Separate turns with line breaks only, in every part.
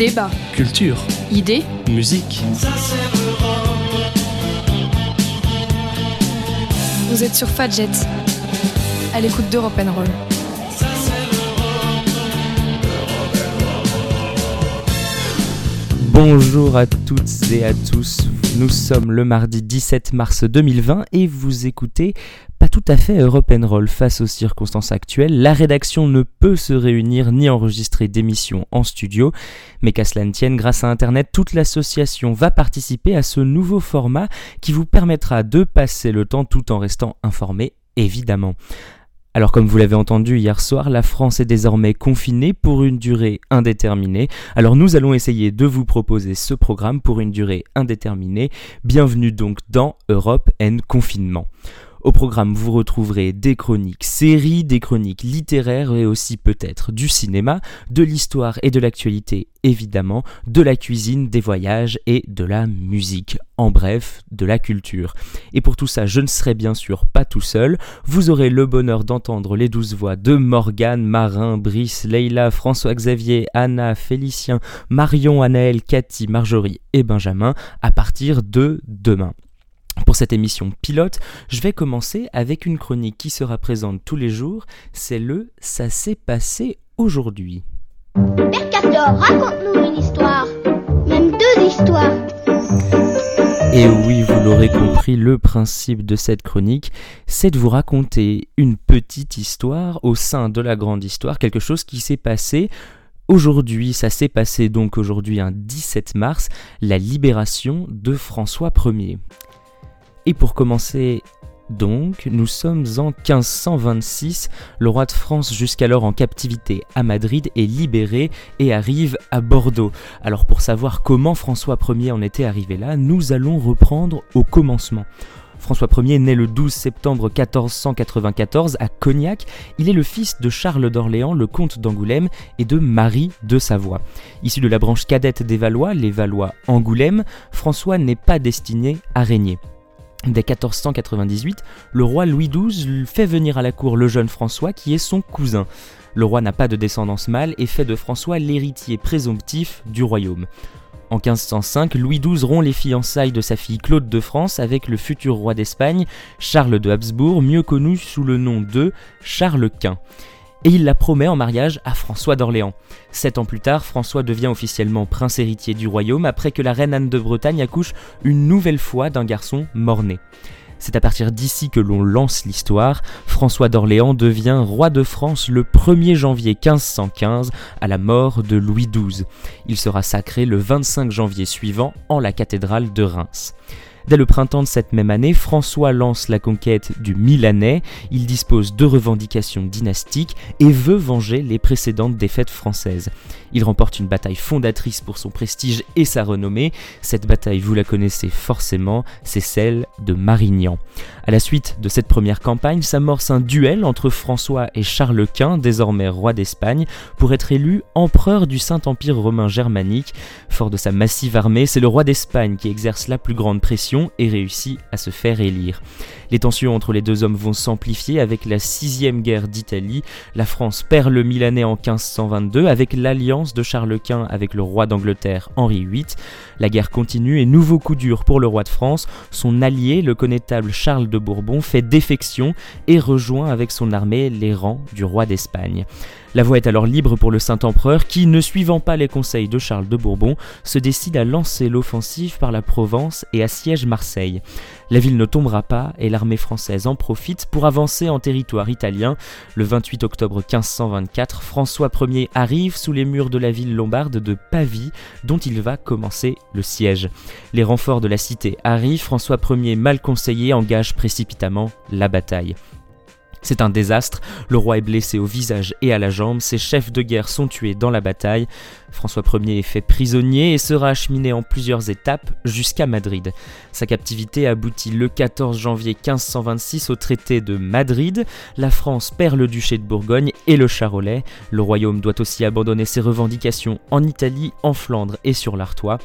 Débat.
Culture.
Idées.
Musique.
Vous êtes sur Fadjet. À l'écoute d'Europe Roll.
Bonjour à toutes et à tous, nous sommes le mardi 17 mars 2020 et vous écoutez pas tout à fait Europe Roll face aux circonstances actuelles. La rédaction ne peut se réunir ni enregistrer d'émissions en studio, mais qu'à cela ne tienne, grâce à Internet, toute l'association va participer à ce nouveau format qui vous permettra de passer le temps tout en restant informé, évidemment. Alors comme vous l'avez entendu hier soir, la France est désormais confinée pour une durée indéterminée. Alors nous allons essayer de vous proposer ce programme pour une durée indéterminée. Bienvenue donc dans Europe N Confinement. Au programme, vous retrouverez des chroniques séries, des chroniques littéraires et aussi peut-être du cinéma, de l'histoire et de l'actualité évidemment, de la cuisine, des voyages et de la musique. En bref, de la culture. Et pour tout ça, je ne serai bien sûr pas tout seul. Vous aurez le bonheur d'entendre les douze voix de Morgane, Marin, Brice, Leila, François-Xavier, Anna, Félicien, Marion, Anaël, Cathy, Marjorie et Benjamin à partir de demain. Pour cette émission pilote, je vais commencer avec une chronique qui sera présente tous les jours, c'est le Ça s'est passé aujourd'hui.
Mercator, raconte-nous une histoire, même deux histoires.
Et oui, vous l'aurez compris, le principe de cette chronique, c'est de vous raconter une petite histoire au sein de la grande histoire, quelque chose qui s'est passé Aujourd'hui, ça s'est passé donc aujourd'hui un 17 mars, la libération de François Ier. Et pour commencer, donc, nous sommes en 1526. Le roi de France, jusqu'alors en captivité à Madrid, est libéré et arrive à Bordeaux. Alors, pour savoir comment François Ier en était arrivé là, nous allons reprendre au commencement. François Ier naît le 12 septembre 1494 à Cognac. Il est le fils de Charles d'Orléans, le comte d'Angoulême, et de Marie de Savoie. Issu de la branche cadette des Valois, les Valois Angoulême, François n'est pas destiné à régner. Dès 1498, le roi Louis XII fait venir à la cour le jeune François qui est son cousin. Le roi n'a pas de descendance mâle et fait de François l'héritier présomptif du royaume. En 1505, Louis XII rompt les fiançailles de sa fille Claude de France avec le futur roi d'Espagne, Charles de Habsbourg, mieux connu sous le nom de Charles Quint et il la promet en mariage à François d'Orléans. Sept ans plus tard, François devient officiellement prince héritier du royaume après que la reine Anne de Bretagne accouche une nouvelle fois d'un garçon mort-né. C'est à partir d'ici que l'on lance l'histoire. François d'Orléans devient roi de France le 1er janvier 1515 à la mort de Louis XII. Il sera sacré le 25 janvier suivant en la cathédrale de Reims. Dès le printemps de cette même année, François lance la conquête du Milanais, il dispose de revendications dynastiques et veut venger les précédentes défaites françaises. Il remporte une bataille fondatrice pour son prestige et sa renommée. Cette bataille, vous la connaissez forcément, c'est celle de Marignan. À la suite de cette première campagne, s'amorce un duel entre François et Charles Quint, désormais roi d'Espagne, pour être élu empereur du Saint-Empire romain germanique. Fort de sa massive armée, c'est le roi d'Espagne qui exerce la plus grande pression et réussit à se faire élire. Les tensions entre les deux hommes vont s'amplifier avec la sixième guerre d'Italie. La France perd le Milanais en 1522 avec l'alliance de Charles Quint avec le roi d'Angleterre Henri VIII. La guerre continue et nouveau coup dur pour le roi de France. Son allié, le connétable Charles de Bourbon, fait défection et rejoint avec son armée les rangs du roi d'Espagne. La voie est alors libre pour le Saint-Empereur qui, ne suivant pas les conseils de Charles de Bourbon, se décide à lancer l'offensive par la Provence et assiège Marseille. La ville ne tombera pas et l'armée française en profite pour avancer en territoire italien. Le 28 octobre 1524, François Ier arrive sous les murs de la ville lombarde de Pavie, dont il va commencer le siège. Les renforts de la cité arrivent, François Ier, mal conseillé, engage précipitamment la bataille. C'est un désastre, le roi est blessé au visage et à la jambe, ses chefs de guerre sont tués dans la bataille, François Ier est fait prisonnier et sera acheminé en plusieurs étapes jusqu'à Madrid. Sa captivité aboutit le 14 janvier 1526 au traité de Madrid, la France perd le duché de Bourgogne et le Charolais, le royaume doit aussi abandonner ses revendications en Italie, en Flandre et sur l'Artois.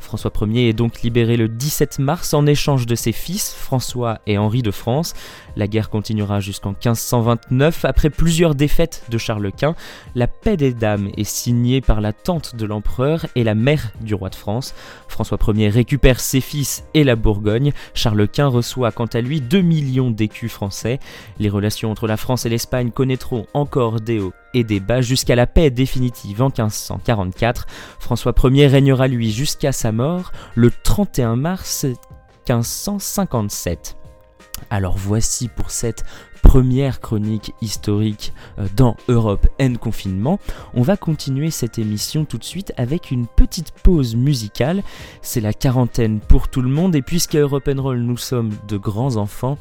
François Ier est donc libéré le 17 mars en échange de ses fils, François et Henri de France. La guerre continuera jusqu'en 1529. Après plusieurs défaites de Charles Quint, la paix des dames est signée par la de l'empereur et la mère du roi de France. François Ier récupère ses fils et la Bourgogne. Charles Quint reçoit quant à lui 2 millions d'écus français. Les relations entre la France et l'Espagne connaîtront encore des hauts et des bas jusqu'à la paix définitive en 1544. François Ier régnera lui jusqu'à sa mort le 31 mars 1557. Alors voici pour cette première chronique historique euh, dans Europe N confinement. On va continuer cette émission tout de suite avec une petite pause musicale. C'est la quarantaine pour tout le monde et puisqu'à Europe Roll nous sommes de grands enfants,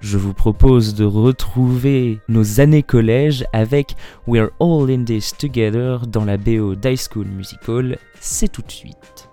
je vous propose de retrouver nos années collège avec We're All in This Together dans la BO d'High School Musical. C'est tout de suite.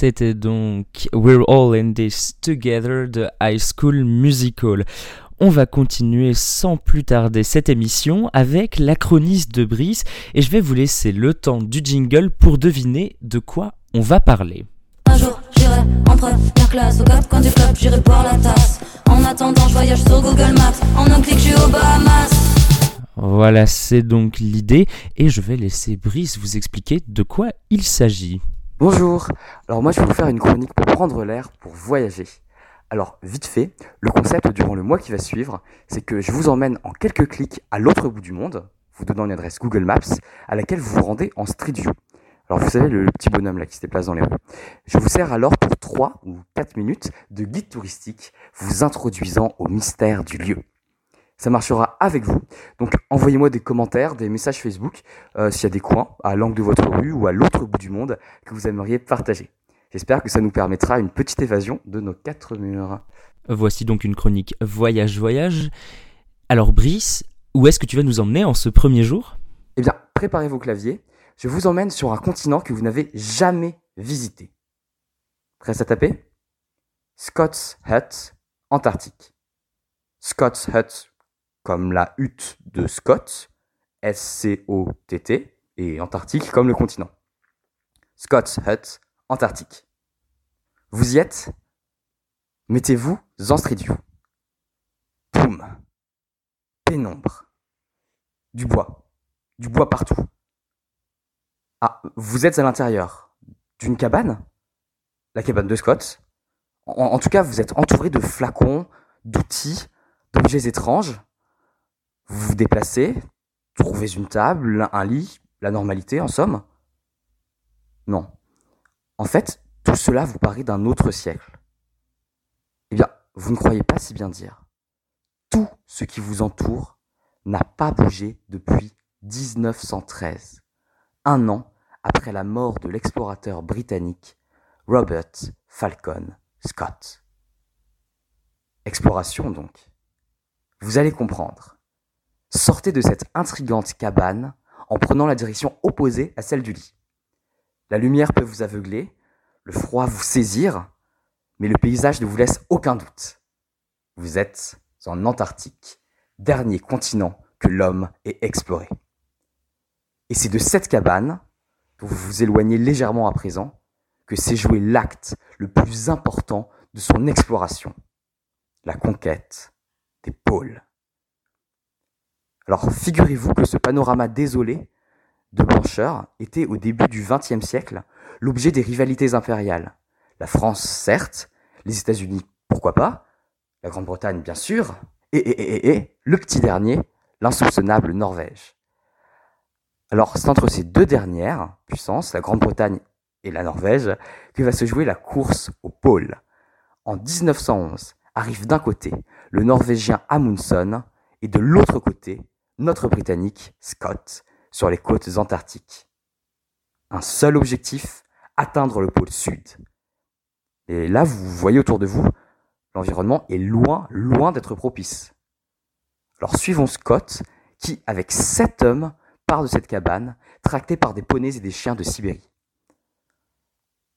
C'était donc We're All in This Together de High School Musical.
on va continuer sans plus tarder cette émission avec la chroniste de Brice et je vais vous laisser le temps du jingle pour deviner de quoi on va parler.
Un jour, j'irai en première classe au cap quand du club, j'irai boire la tasse. En attendant, je voyage sur Google Maps. En un clic, je suis aux Bahamas.
Voilà, c'est donc l'idée et je vais laisser Brice vous expliquer de quoi il s'agit.
Bonjour, alors moi je vais vous faire une chronique pour prendre l'air, pour voyager. Alors vite fait, le concept durant le mois qui va suivre, c'est que je vous emmène en quelques clics à l'autre bout du monde, vous donnant une adresse Google Maps à laquelle vous vous rendez en Street View. Alors vous savez, le, petit bonhomme là qui se déplace dans les rues. Je vous sers alors pour 3 ou 4 minutes de guide touristique vous introduisant au mystère du lieu. Ça marchera avec vous. Donc envoyez-moi des commentaires, des messages Facebook, euh, s'il y a des coins à l'angle de votre rue ou à l'autre bout du monde que vous aimeriez partager. J'espère que ça nous permettra une petite évasion de nos quatre murs.
Voici donc une chronique voyage-voyage. Alors Brice, où est-ce que tu vas nous emmener en ce premier jour?
Eh bien, préparez vos claviers. Je vous emmène sur un continent que vous n'avez jamais visité. Prêt à taper? Scott's Hut, Antarctique. Scott's Hut, comme la hutte de Scott, S-C-O-T-T, et Antarctique comme le continent. Scott's Hut, Antarctique. Vous y êtes? Mettez-vous en Street View. Boum. Pénombre. Du bois. Du bois partout. Ah, vous êtes à l'intérieur d'une cabane? La cabane de Scott? En, en tout cas, vous êtes entouré de flacons, d'outils, d'objets étranges. Vous vous déplacez, trouvez une table, un lit, la normalité en somme Non. En fait, tout cela vous paraît d'un autre siècle. Eh bien, vous ne croyez pas si bien dire. Tout ce qui vous entoure n'a pas bougé depuis 1913, un an après la mort de l'explorateur britannique Robert Falcon Scott. Exploration donc. Vous allez comprendre. Sortez de cette intrigante cabane en prenant la direction opposée à celle du lit. La lumière peut vous aveugler, le froid vous saisir, mais le paysage ne vous laisse aucun doute. Vous êtes en Antarctique, dernier continent que l'homme ait exploré. Et c'est de cette cabane, dont vous vous éloignez légèrement à présent, que s'est joué l'acte le plus important de son exploration, la conquête des pôles. Alors figurez-vous que ce panorama désolé de blancheur était au début du XXe siècle l'objet des rivalités impériales. La France, certes, les États-Unis, pourquoi pas, la Grande-Bretagne, bien sûr, et, et, le petit dernier, l'insoupçonnable Norvège. Alors c'est entre ces deux dernières puissances, la Grande-Bretagne et la Norvège, que va se jouer la course au pôle. En 1911, arrive d'un côté le Norvégien Amundsen et de l'autre côté notre Britannique Scott sur les côtes antarctiques. Un seul objectif, atteindre le pôle sud. Et là, vous voyez autour de vous, l'environnement est loin, loin d'être propice. Alors suivons Scott, qui, avec sept hommes, part de cette cabane, tracté par des poneys et des chiens de Sibérie.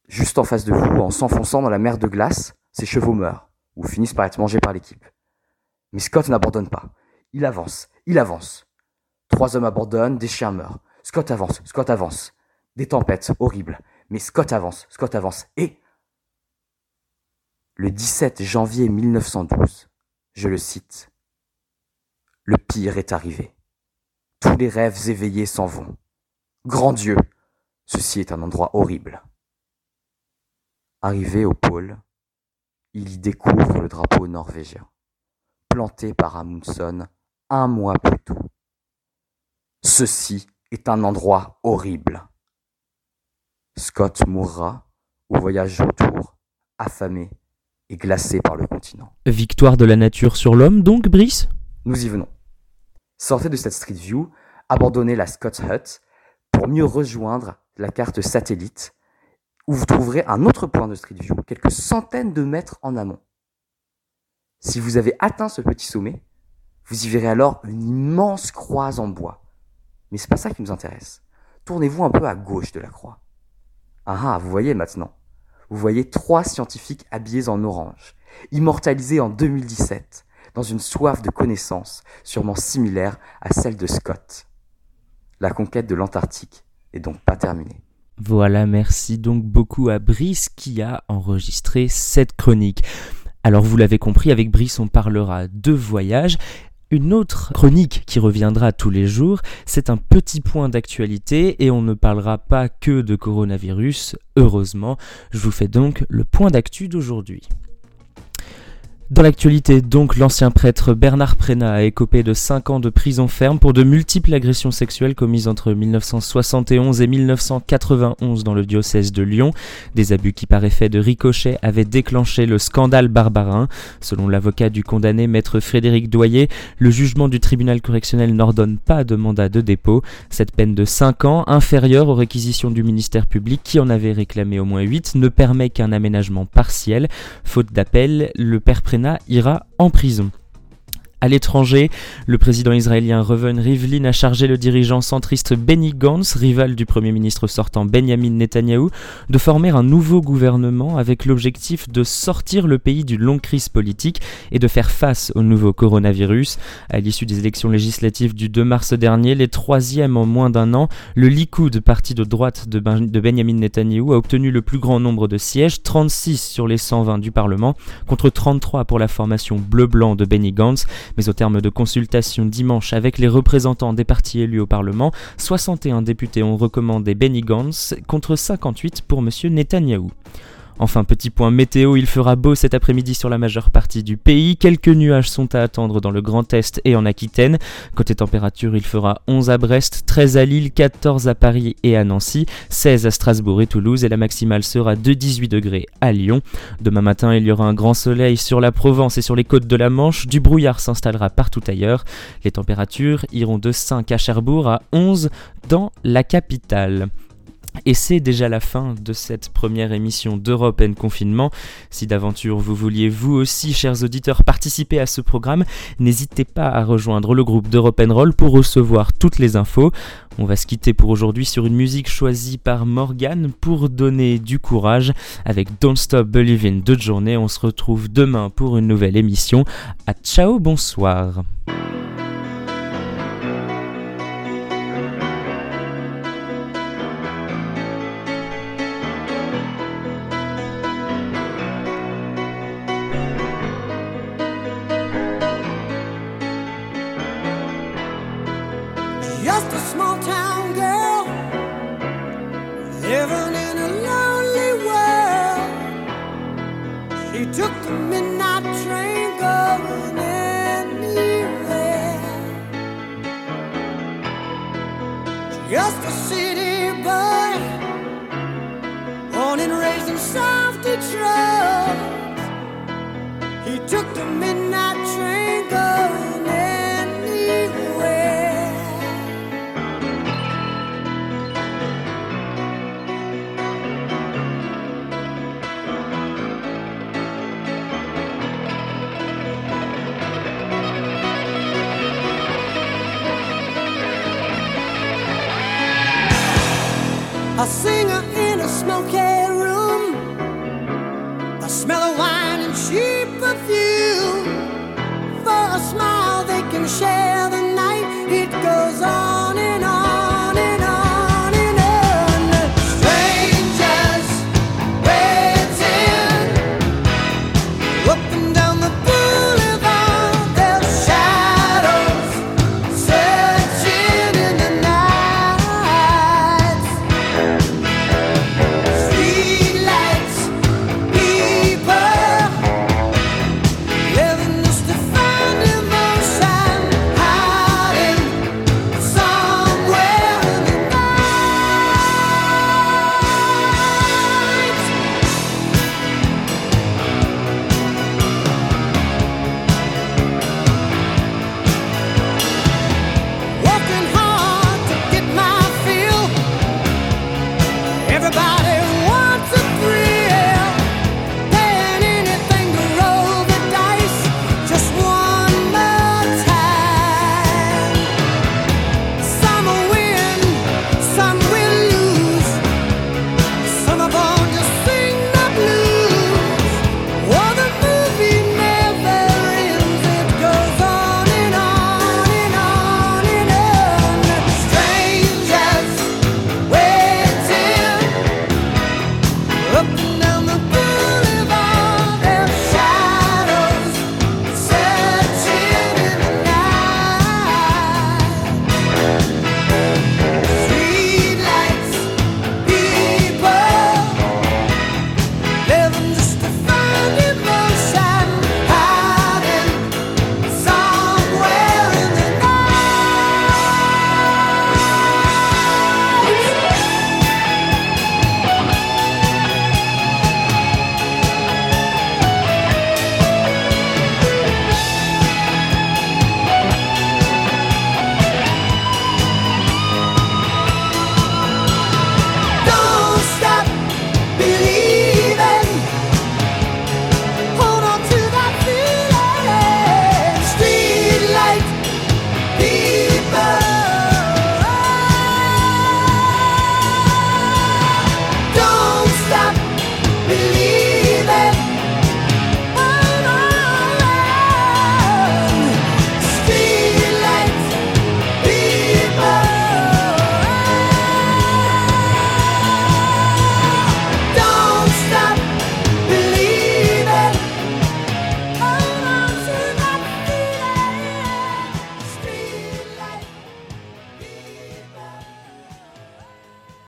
Juste en face de vous, en s'enfonçant dans la mer de glace, ses chevaux meurent, ou finissent par être mangés par l'équipe. Mais Scott n'abandonne pas. Il avance, il avance. Trois hommes abandonnent, des chiens meurent. Scott avance, Scott avance. Des tempêtes horribles. Mais Scott avance, Scott avance. Et le 17 janvier 1912, je le cite, Le pire est arrivé. Tous les rêves éveillés s'en vont. Grand Dieu, ceci est un endroit horrible. Arrivé au pôle, il y découvre le drapeau norvégien, planté par Amundsen un mois plus tôt. Ceci est un endroit horrible. Scott mourra au voyage autour, affamé et glacé par le continent.
Victoire de la nature sur l'homme donc, Brice?
Nous y venons. Sortez de cette Street View, abandonnez la Scott's Hut pour mieux rejoindre la carte satellite où vous trouverez un autre point de Street View, quelques centaines de mètres en amont. Si vous avez atteint ce petit sommet, vous y verrez alors une immense croix en bois. Mais c'est pas ça qui nous intéresse. Tournez-vous un peu à gauche de la croix. Ah ah, vous voyez maintenant. Vous voyez trois scientifiques habillés en orange, immortalisés en 2017 dans une soif de connaissance sûrement similaire à celle de Scott. La conquête de l'Antarctique est donc pas terminée.
Voilà, merci donc beaucoup à Brice qui a enregistré cette chronique. Alors vous l'avez compris, avec Brice on parlera de voyage. Une autre chronique qui reviendra tous les jours, c'est un petit point d'actualité et on ne parlera pas que de coronavirus, heureusement. Je vous fais donc le point d'actu d'aujourd'hui. Dans l'actualité, donc, l'ancien prêtre Bernard Prénat a écopé de 5 ans de prison ferme pour de multiples agressions sexuelles commises entre 1971 et 1991 dans le diocèse de Lyon. Des abus qui, par effet de ricochet, avaient déclenché le scandale barbarin. Selon l'avocat du condamné, maître Frédéric Doyer, le jugement du tribunal correctionnel n'ordonne pas de mandat de dépôt. Cette peine de 5 ans, inférieure aux réquisitions du ministère public qui en avait réclamé au moins 8, ne permet qu'un aménagement partiel. Faute d'appel, le père ira en prison. À l'étranger, le président israélien Reuven Rivlin a chargé le dirigeant centriste Benny Gantz, rival du premier ministre sortant Benjamin Netanyahou, de former un nouveau gouvernement avec l'objectif de sortir le pays d'une longue crise politique et de faire face au nouveau coronavirus. À l'issue des élections législatives du 2 mars dernier, les troisièmes en moins d'un an, le Likoud, parti de droite de, de Benjamin Netanyahou, a obtenu le plus grand nombre de sièges, 36 sur les 120 du Parlement, contre 33 pour la formation bleu-blanc de Benny Gantz mais au terme de consultation dimanche avec les représentants des partis élus au Parlement, 61 députés ont recommandé Benny Gantz contre 58 pour M. Netanyahou. Enfin, petit point météo, il fera beau cet après-midi sur la majeure partie du pays. Quelques nuages sont à attendre dans le Grand Est et en Aquitaine. Côté température, il fera 11 à Brest, 13 à Lille, 14 à Paris et à Nancy, 16 à Strasbourg et Toulouse et la maximale sera de 18 degrés à Lyon. Demain matin, il y aura un grand soleil sur la Provence et sur les côtes de la Manche. Du brouillard s'installera partout ailleurs. Les températures iront de 5 à Cherbourg à 11 dans la capitale. Et c'est déjà la fin de cette première émission d'Europe and Confinement. Si d'aventure vous vouliez vous aussi, chers auditeurs, participer à ce programme, n'hésitez pas à rejoindre le groupe d'Europe Roll pour recevoir toutes les infos. On va se quitter pour aujourd'hui sur une musique choisie par Morgan pour donner du courage avec Don't Stop Believing de journée. On se retrouve demain pour une nouvelle émission. À ciao, bonsoir.